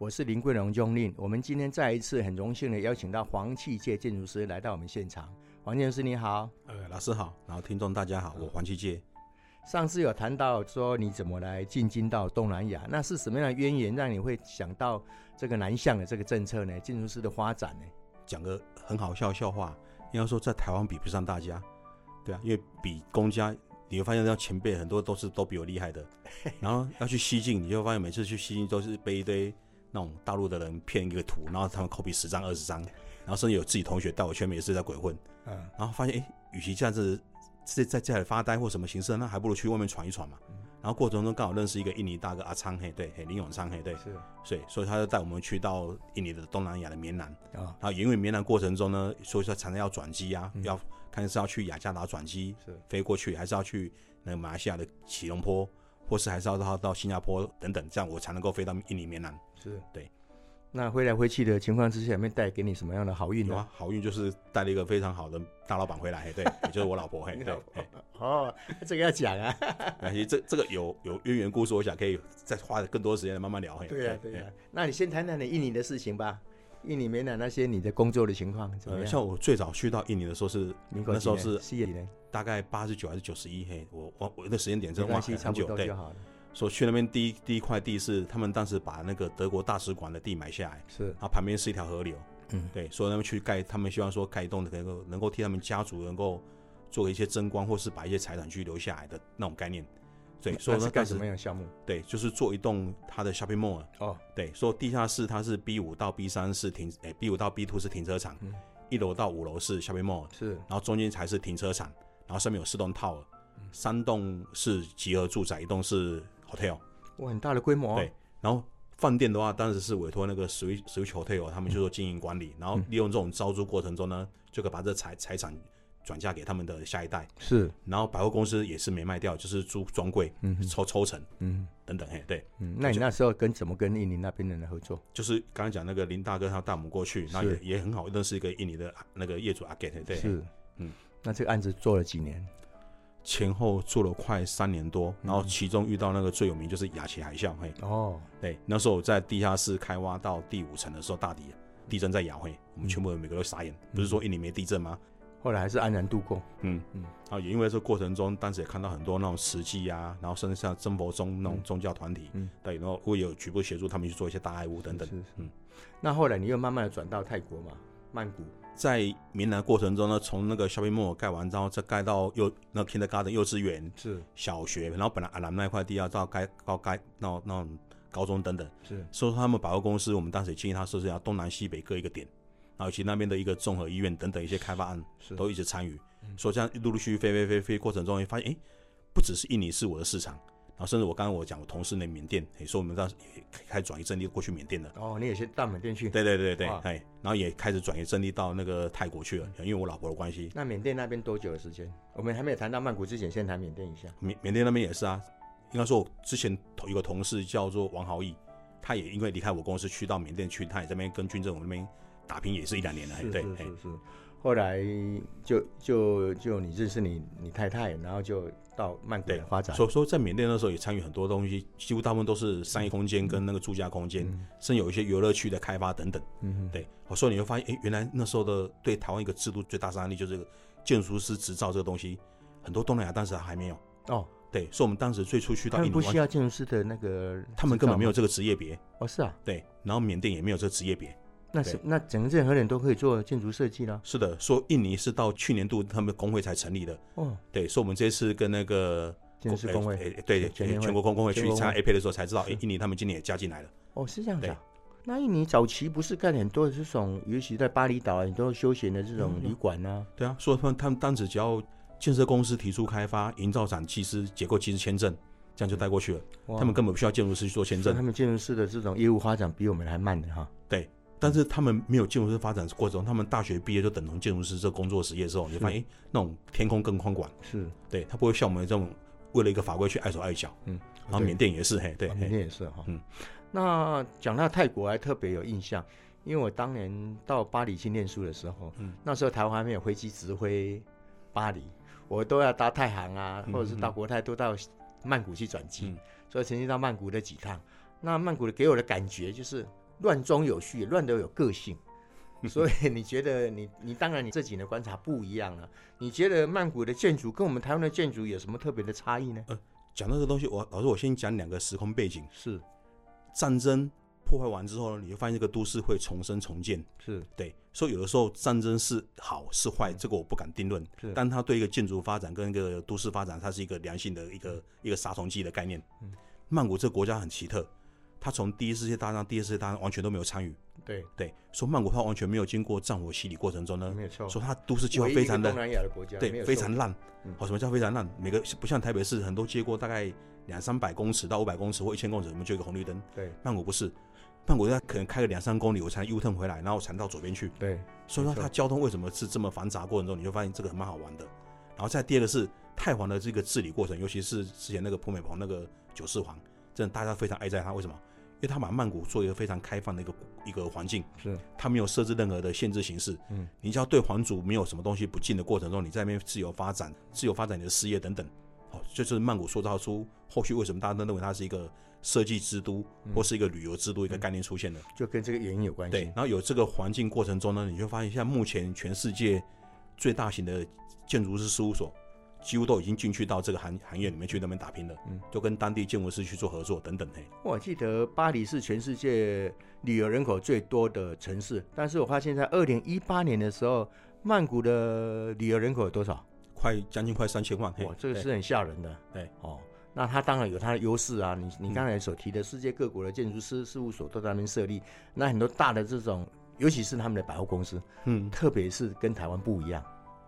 我是林桂荣 John Lin，我们今天再一次很荣幸的邀请到黄契介建筑师来到我们现场。黄建筑师你好，呃，老师好，然后听众大家好，我黄契介。上次有谈到说你怎么来进京到东南亚，那是什么样的渊源让你会想到这个南向的这个政策呢？建筑师的发展呢？讲个很好笑的笑话，应该说在台湾比不上大家，对啊，因为比公家。你会发现，那前辈很多都是都比我厉害的，然后要去西进，你就会发现每次去西进都是背一堆。那种大陆的人骗一个图，然后他们 copy 十张二十张，然后甚至有自己同学带我去，也是在鬼混，嗯，然后发现，哎，与其这样子在在家里发呆或什么形式，那还不如去外面闯一闯嘛。嗯、然后过程中刚好认识一个印尼大哥阿昌嘿，对，嘿林永昌嘿，对，是，所以所以他就带我们去到印尼的东南亚的棉兰，啊、嗯，然后因为棉兰过程中呢，所以说常常要转机啊，嗯、要看是要去雅加达转机，是。飞过去，还是要去那个马来西亚的吉隆坡，或是还是要到到新加坡等等，这样我才能够飞到印尼棉兰。是。对，那飞来飞去的情况之下，有没有带给你什么样的好运呢？啊，好运就是带了一个非常好的大老板回来，对，也就是我老婆，嘿，对，哦，这个要讲啊，其实这这个有有渊源故事，我想可以再花更多时间慢慢聊，嘿，对呀对呀，那你先谈谈你印尼的事情吧，印尼没来那些你的工作的情况怎么样？像我最早去到印尼的时候是那时候是大概八十九还是九十一，嘿，我我我的时间点真忘记很久，对。说去那边第一第一块地是他们当时把那个德国大使馆的地买下来，是，然后旁边是一条河流，嗯，对，所以他们去盖，他们希望说盖一栋能够能够替他们家族能够做一些争光，或是把一些财产去留下来的那种概念，对，所以说干什么样的项目？对，就是做一栋它的 shopping mall 哦，对，说地下室它是 B 五到 B 三是停，诶，B 五到 B two 是停车场，嗯，一楼到五楼是 shopping mall，是，然后中间才是停车场，然后上面有四栋 tower，三栋是集合住宅，一栋是。hotel，哇，很大的规模。对，然后饭店的话，当时是委托那个 Switch Switch Hotel，他们就做经营管理，然后利用这种招租过程中呢，就可以把这财财产转嫁给他们的下一代。是，然后百货公司也是没卖掉，就是租专柜，嗯，抽抽成，嗯，等等，嘿，对，嗯，那你那时候跟怎么跟印尼那边的人合作？就是刚才讲那个林大哥，他带我们过去，那也也很好认识一个印尼的那个业主阿 Get，对，是，嗯，那这个案子做了几年？前后做了快三年多，然后其中遇到那个最有名就是雅琪海啸，嘿，哦，对，那时候我在地下室开挖到第五层的时候，大地地震在摇，嘿，我们全部人每个都傻眼，不是说印尼没地震吗？后来还是安然度过，嗯。嗯，啊，也因为这过程中，当时也看到很多那种慈济啊，然后甚至像真佛宗那种宗教团体，嗯，对，然后会有局部协助他们去做一些大爱屋等等，嗯，那后来你又慢慢的转到泰国嘛，曼谷。在棉兰过程中呢，从那个 shopping mall 盖完之后，再盖到幼那 kindergarten 幼稚园是。小学，然后本来阿兰那块地要到盖到盖那那种高中等等。是，所以说他们百货公司，我们当时建议他设置要东南西北各一个点，然后以及那边的一个综合医院等等一些开发案是都一直参与，所以这样陆陆续续飞飞飞飞过程中，会发现哎，不只是印尼是我的市场。然后甚至我刚刚我讲我同事那缅甸，也，说我们当时也开始转移阵地过去缅甸了。哦，你也先到缅甸去？对对对对，哎，然后也开始转移阵地到那个泰国去了，因为我老婆的关系。那缅甸那边多久的时间？我们还没有谈到曼谷之前，先谈缅甸一下。缅缅甸那边也是啊，应该说我之前有个同事叫做王豪义，他也因为离开我公司去到缅甸去，他也在那边跟军政府那边打拼，也是一两年了。对，是是是。后来就就就你认识你你太太，然后就。到曼谷发展，所以说在缅甸那时候也参与很多东西，几乎大部分都是商业空间跟那个住家空间，嗯、甚至有一些游乐区的开发等等。嗯哼，对，我说你会发现，哎、欸，原来那时候的对台湾一个制度最大伤害力就是这个建筑师执照这个东西，很多东南亚当时还没有。哦，对，所以我们当时最初去到印度，不需要建筑师的那个，他们根本没有这个职业别。哦，是啊，对，然后缅甸也没有这个职业别。那是那整个任何人都可以做建筑设计了。是的，说印尼是到去年度他们工会才成立的。哦，对，所以我们这次跟那个。建筑工会，对全全国工工会去参加 APEC 的时候才知道，哎，印尼他们今年也加进来了。哦，是这样子。那印尼早期不是干很多的这种，尤其在巴厘岛啊很多休闲的这种旅馆呢？对啊，所以他们他们当时只要建设公司提出开发、营造厂技师、结构技师签证，这样就带过去了。他们根本不需要建筑师去做签证。他们建筑师的这种业务发展比我们还慢的哈。对，但是他们没有建筑师发展过程中，他们大学毕业就等同建筑师这工作实业之后，你就发现，哎，那种天空更宽广，是。对他不会像我们这种为了一个法规去碍手碍脚，嗯，然后缅甸也是，嘿，对，缅甸也是哈，嗯，那讲到泰国还特别有印象，因为我当年到巴黎去念书的时候，嗯，那时候台湾还没有飞机直飞巴黎，我都要搭太行啊，或者是到国泰都到曼谷去转机，所以曾经到曼谷的几趟，那曼谷的给我的感觉就是。乱中有序，乱得有个性，所以你觉得你你当然你这几年观察不一样了。你觉得曼谷的建筑跟我们台湾的建筑有什么特别的差异呢？呃，讲到这个东西，我老师我先讲两个时空背景。是战争破坏完之后呢，你会发现这个都市会重生重建。是对，所以有的时候战争是好是坏，这个我不敢定论。是，但它对一个建筑发展跟一个都市发展，它是一个良性的一个一个杀虫剂的概念。嗯，曼谷这个国家很奇特。他从第一次世界大战、第二次世界大战完全都没有参与。对对，说曼谷它完全没有经过战火洗礼过程中呢，没错。说它都市计划非常的，东南亚的国家对，非常烂。好，什么叫非常烂？每个不像台北市，很多街过大概两三百公尺到五百公尺或一千公尺，我们就一个红绿灯。对，曼谷不是，曼谷它可能开个两三公里，我才 U turn 回来，然后才到左边去。对，所以说它交通为什么是这么繁杂？过程中你就发现这个很蛮好玩的。然后再第二个是泰皇的这个治理过程，尤其是之前那个普美蓬那个九世皇，真的大家非常爱戴他，为什么？因为他把曼谷做一个非常开放的一个一个环境，是，他没有设置任何的限制形式，嗯，你只要对皇族没有什么东西不敬的过程中，你在那边自由发展，自由发展你的事业等等，好，就是曼谷塑造出后续为什么大家都认为它是一个设计之都或是一个旅游之都一个概念出现的，就跟这个原因有关系。对，然后有这个环境过程中呢，你就发现像目前全世界最大型的建筑师事务所。几乎都已经进去到这个行行业里面去那边打拼了，嗯，就跟当地建筑师去做合作等等嘿。我记得巴黎是全世界旅游人口最多的城市，但是我发现在二零一八年的时候，曼谷的旅游人口有多少？快将近快三千万，哇，这个是很吓人的。对，哦，那它当然有它的优势啊。你你刚才所提的世界各国的建筑师事务所都在那边设立，那很多大的这种，尤其是他们的百货公司，嗯，特别是跟台湾不一样。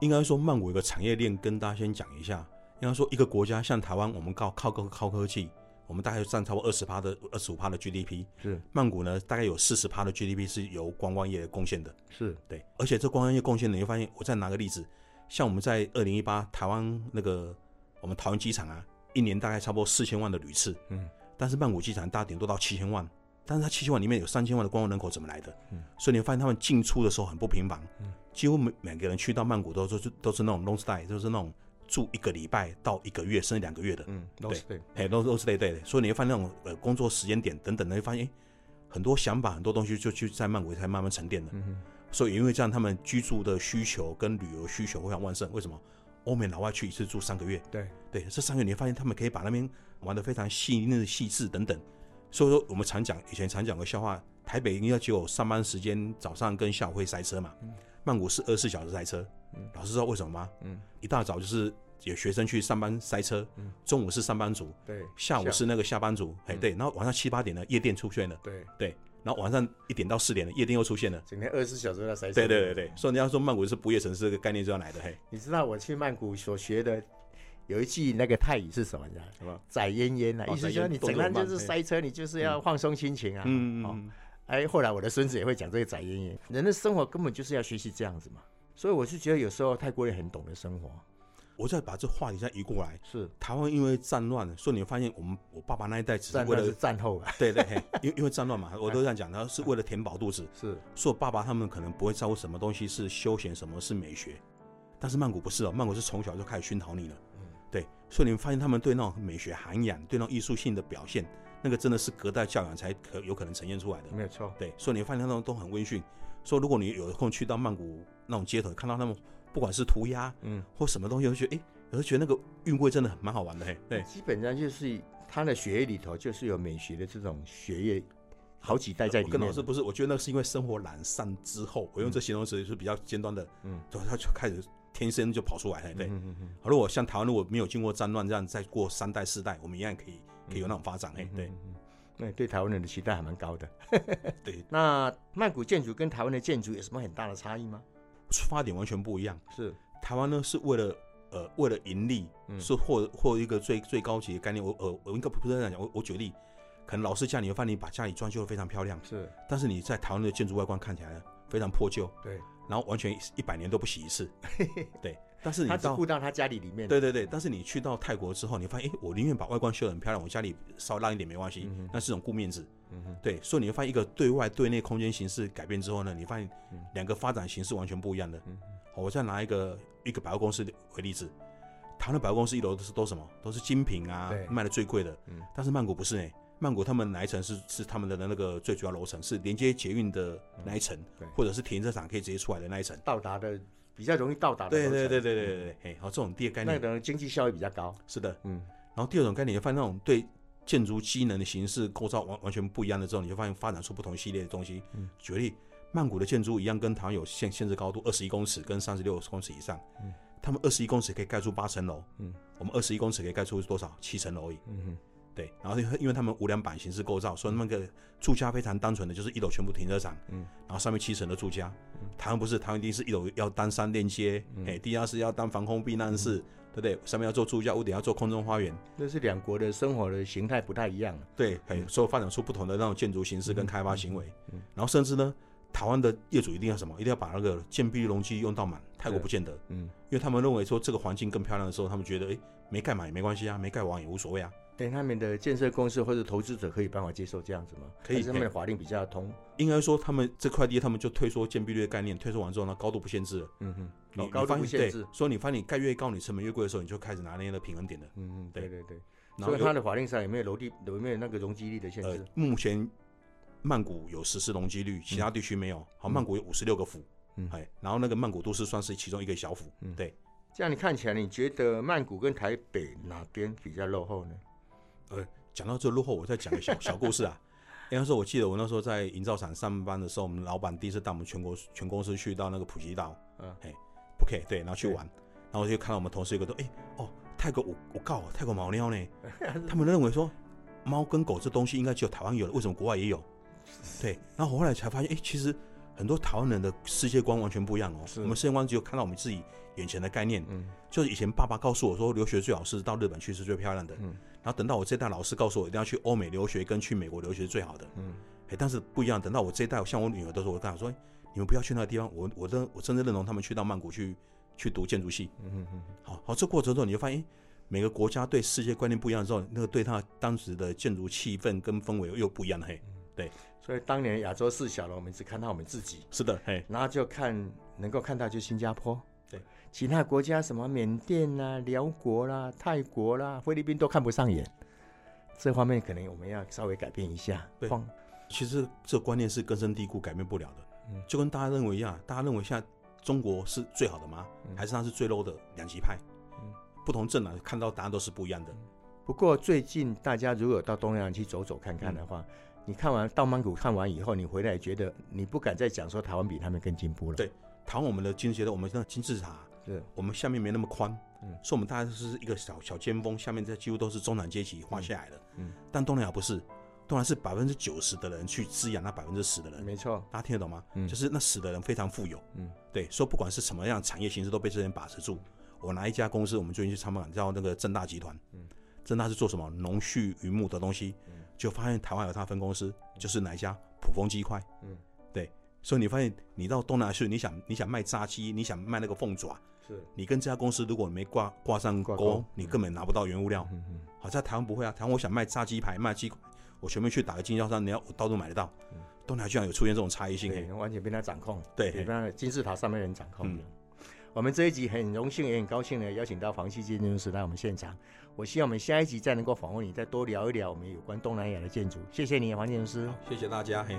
应该说，曼谷有个产业链，跟大家先讲一下。应该说，一个国家像台湾，我们靠靠高靠科技，我们大概占超过二十趴的二十五趴的 GDP。是曼谷呢，大概有四十趴的 GDP 是由观光业贡献的。是对，而且这观光业贡献呢，你会发现，我再拿个例子，像我们在二零一八台湾那个我们桃园机场啊，一年大概差不多四千万的旅次。嗯，但是曼谷机场大顶多到七千万。但是它七千万里面有三千万的观光人口怎么来的？嗯，所以你会发现他们进出的时候很不频繁，嗯，几乎每每个人去到曼谷都都是都是那种 long stay，就是那种住一个礼拜到一个月甚至两个月的，嗯，对，哎，都都是对对的。所以你会发现那种呃工作时间点等等的，你会发现哎很多想法很多东西就去在曼谷才慢慢沉淀的。嗯，所以因为这样，他们居住的需求跟旅游需求非常旺盛。为什么？欧美老外去一次住三个月，对对，这三个月你会发现他们可以把那边玩得非常细腻细致等等。所以说，我们常讲，以前常讲个笑话，台北应该只有上班时间早上跟下午会塞车嘛。嗯。曼谷是二十四小时塞车。嗯。老师知道为什么吗？嗯。一大早就是有学生去上班塞车。嗯。中午是上班族。对。下午是那个下班族。哎，对。然后晚上七八点呢，夜店出现了。对。对。然后晚上一点到四点呢，夜店又出现了。整天二十四小时都在塞车。对对对对。所以人家说曼谷是不夜城市这个概念就要来的嘿。你知道我去曼谷所学的？有一句那个泰语是什么？什么？载烟烟啊，意思就是你整天就是塞车，你就是要放松心情啊。嗯嗯。哎，后来我的孙子也会讲这个载烟烟。人的生活根本就是要学习这样子嘛。所以我是觉得有时候泰国人很懂得生活。我再把这话题再移过来，是台湾因为战乱，所以你发现我们我爸爸那一代只是为了战后啊。对 对，因因为战乱嘛，我都这样讲，他是为了填饱肚子。是。所以爸爸他们可能不会在乎什么东西是休闲，什么是美学。但是曼谷不是哦，曼谷是从小就开始熏陶你了。对，所以你们发现他们对那种美学涵养，对那种艺术性的表现，那个真的是隔代教养才可有可能呈现出来的。没有错。对，所以你发现他们都很温驯。说如果你有空去到曼谷那种街头，看到他们不管是涂鸦，嗯，或什么东西，我就觉得，哎，我就觉得那个韵味真的蛮好玩的。嘿，对，基本上就是他的血液里头就是有美学的这种血液，好几代在里面。跟老师不是，我觉得那是因为生活懒散之后，我用这形容词是比较尖端的，嗯，对，他就开始。天生就跑出来了，对。嗯嗯嗯。如果像台湾，如果没有经过战乱这样，再过三代四代，我们一样可以可以有那种发展，哎，对。那对台湾人的期待还蛮高的。对。那曼谷建筑跟台湾的建筑有什么很大的差异吗？出发点完全不一样。是。台湾呢是为了呃为了盈利，是获获一个最最高级的概念。我呃我应该不是这样讲，我我举例，可能老师家里会发现你把家里装修的非常漂亮，是，但是你在台湾的建筑外观看起来非常破旧，对，然后完全一百年都不洗一次，对。但是你他只顾到他家里里面，对对对。但是你去到泰国之后，你发现，哎，我宁愿把外观修得很漂亮，我家里稍烂一点没关系，那是种顾面子。嗯，对。所以你会发现，一个对外对内空间形式改变之后呢，你发现两个发展形式完全不一样的。嗯，我再拿一个一个百货公司为例子，台湾的百货公司一楼都是都什么？都是精品啊，卖的最贵的。嗯，但是曼谷不是呢，曼谷他们哪一层是是他们的那个最主要楼层，是连接捷运的那一层，或者是停车场可以直接出来的那一层，到达的。比较容易到达的，对对对对对对对，好，这种第二概念，那可能经济效益比较高。是的，嗯。然后第二种概念，你发现那种对建筑机能的形式构造完完全不一样的之后，你就发现发展出不同系列的东西。嗯。举例，曼谷的建筑一样，跟台湾有限限制高度，二十一公尺跟三十六公尺以上。嗯。他们二十一公尺可以盖出八层楼。嗯。我们二十一公尺可以盖出多少？七层楼而已。嗯哼。对，然后因为他们无梁板形式构造，所以那个住家非常单纯的，就是一楼全部停车场，嗯，然后上面七层的住家。嗯、台湾不是，台湾一定是一楼要当三连接，哎、嗯，地下室要当防空避难室，嗯、对不对？上面要做住家，屋顶要做空中花园。那是两国的生活的形态不太一样。对，所以发展出不同的那种建筑形式跟开发行为。然后甚至呢，台湾的业主一定要什么？一定要把那个建蔽容积用到满。泰国不见得，嗯，因为他们认为说这个环境更漂亮的时候，他们觉得，哎，没盖满也没关系啊，没盖完也无所谓啊。对，他们的建设公司或者投资者可以办法接受这样子吗？可以，他们的法令比较通。应该说，他们这块地，他们就退缩建蔽率的概念，退缩完之后呢，高度不限制了。嗯哼，你高度不限制，所以你发现你盖越高，你成本越贵的时候，你就开始拿那个平衡点了。嗯嗯，对对对。所以它的法令上有没有楼地有没有那个容积率的限制？目前曼谷有实施容积率，其他地区没有。好，曼谷有五十六个府，嗯，哎，然后那个曼谷都市算是其中一个小府。嗯，对。这样你看起来，你觉得曼谷跟台北哪边比较落后呢？呃。讲到这落后，我再讲个小小故事啊。那时候，我记得我那时候在营造厂上班的时候，我们老板第一次带我们全国全公司去到那个普吉岛，嗯，嘿，OK，对，然后去玩，然后我就看到我们同事一个都，哎，哦，泰国我我告泰国猫尿呢，他们认为说猫跟狗这东西应该只有台湾有，为什么国外也有？对，然后我后来才发现，哎，其实很多台湾人的世界观完全不一样哦。我们世界观只有看到我们自己眼前的概念，嗯，就是以前爸爸告诉我说，留学最好是到日本去是最漂亮的，嗯。然后等到我这一代老师告诉我一定要去欧美留学跟去美国留学是最好的，嗯，哎，但是不一样。等到我这一代像我女儿的时候，我跟她说，你们不要去那个地方。我我真我真的认同他们去到曼谷去去读建筑系，嗯嗯嗯。好好，这过程中你就发现，每个国家对世界观念不一样的时候，那个对他当时的建筑气氛跟氛围又不一样嘿，对。所以当年亚洲四小龙，我们只看到我们自己，是的，嘿，然后就看能够看到就新加坡。其他国家什么缅甸啦、辽国啦、泰国啦、菲律宾都看不上眼，这方面可能我们要稍微改变一下。对，其实这观念是根深蒂固、改变不了的。嗯，就跟大家认为一样，大家认为现在中国是最好的吗？嗯、还是它是最 low 的两极派？嗯，不同政党看到答案都是不一样的。不过最近大家如果到东南亚去走走看看的话，嗯、你看完到曼谷看完以后，你回来觉得你不敢再讲说台湾比他们更进步了。对，台湾我们的经济的，我们的金字塔。对，我们下面没那么宽，嗯，所以我们大概是一个小小尖峰，下面这几乎都是中产阶级画下来的，嗯，但东南亚不是，东南亚是百分之九十的人去滋养那百分之十的人，没错，大家听得懂吗？嗯，就是那十的人非常富有，嗯，对，所以不管是什么样产业形式都被这些人把持住。我拿一家公司，我们最近去参观，叫那个正大集团，嗯，正大是做什么？农畜渔牧的东西，嗯，就发现台湾有他分公司，就是哪一家？普丰鸡块，嗯，对，所以你发现你到东南亚去，你想你想卖炸鸡，你想卖那个凤爪。是你跟这家公司如果没挂挂上钩，你根本拿不到原物料。嗯嗯。好，在台湾不会啊，台湾我想卖炸鸡排、卖鸡块，我全部去打个经销商，你要我到处买得到。东南亚居然有出现这种差异性，对，完全被他掌控。对，被那金字塔上面人掌控。我们这一集很荣幸也很高兴的邀请到房溪建筑师来我们现场。我希望我们下一集再能够访问你，再多聊一聊我们有关东南亚的建筑。谢谢你，黄建筑师。谢谢大家。嘿。